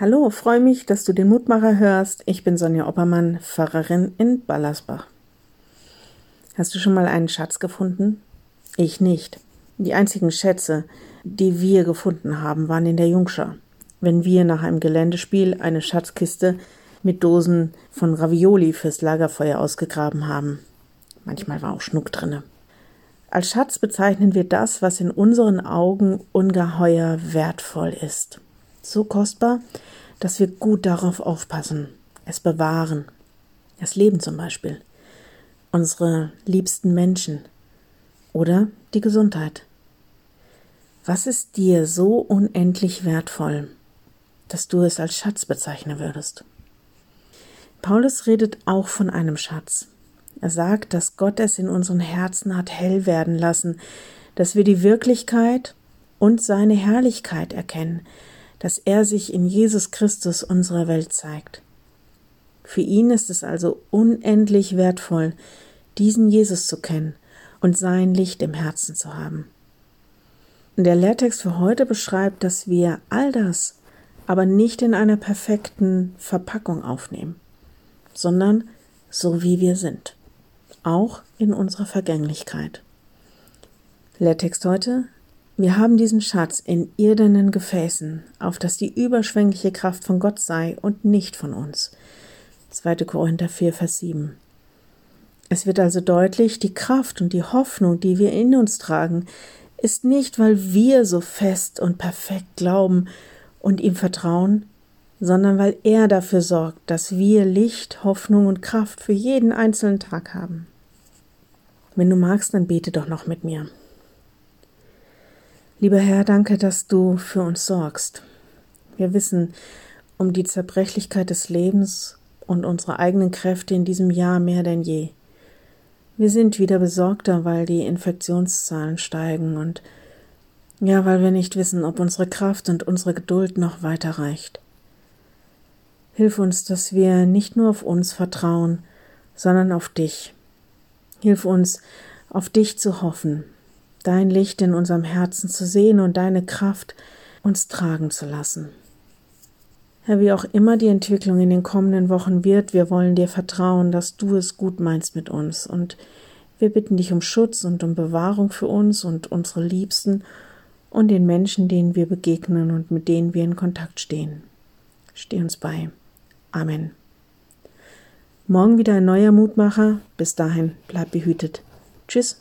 Hallo, freue mich, dass du den Mutmacher hörst. Ich bin Sonja Oppermann, Pfarrerin in Ballersbach. Hast du schon mal einen Schatz gefunden? Ich nicht. Die einzigen Schätze, die wir gefunden haben, waren in der Jungschar. Wenn wir nach einem Geländespiel eine Schatzkiste mit Dosen von Ravioli fürs Lagerfeuer ausgegraben haben. Manchmal war auch Schnuck drinne. Als Schatz bezeichnen wir das, was in unseren Augen ungeheuer wertvoll ist so kostbar, dass wir gut darauf aufpassen, es bewahren. Das Leben zum Beispiel, unsere liebsten Menschen oder die Gesundheit. Was ist dir so unendlich wertvoll, dass du es als Schatz bezeichnen würdest? Paulus redet auch von einem Schatz. Er sagt, dass Gott es in unseren Herzen hat hell werden lassen, dass wir die Wirklichkeit und seine Herrlichkeit erkennen, dass er sich in Jesus Christus unserer Welt zeigt. Für ihn ist es also unendlich wertvoll, diesen Jesus zu kennen und sein Licht im Herzen zu haben. Der Lehrtext für heute beschreibt, dass wir all das aber nicht in einer perfekten Verpackung aufnehmen, sondern so wie wir sind, auch in unserer Vergänglichkeit. Lehrtext heute wir haben diesen Schatz in irdenen Gefäßen, auf dass die überschwängliche Kraft von Gott sei und nicht von uns. 2. Korinther 4, Vers 7. Es wird also deutlich, die Kraft und die Hoffnung, die wir in uns tragen, ist nicht, weil wir so fest und perfekt glauben und ihm vertrauen, sondern weil er dafür sorgt, dass wir Licht, Hoffnung und Kraft für jeden einzelnen Tag haben. Wenn du magst, dann bete doch noch mit mir. Lieber Herr, danke, dass du für uns sorgst. Wir wissen um die Zerbrechlichkeit des Lebens und unsere eigenen Kräfte in diesem Jahr mehr denn je. Wir sind wieder besorgter, weil die Infektionszahlen steigen und ja, weil wir nicht wissen, ob unsere Kraft und unsere Geduld noch weiter reicht. Hilf uns, dass wir nicht nur auf uns vertrauen, sondern auf dich. Hilf uns, auf dich zu hoffen, dein Licht in unserem Herzen zu sehen und deine Kraft uns tragen zu lassen. Herr, wie auch immer die Entwicklung in den kommenden Wochen wird, wir wollen dir vertrauen, dass du es gut meinst mit uns und wir bitten dich um Schutz und um Bewahrung für uns und unsere Liebsten und den Menschen, denen wir begegnen und mit denen wir in Kontakt stehen. Steh uns bei. Amen. Morgen wieder ein neuer Mutmacher. Bis dahin, bleib behütet. Tschüss.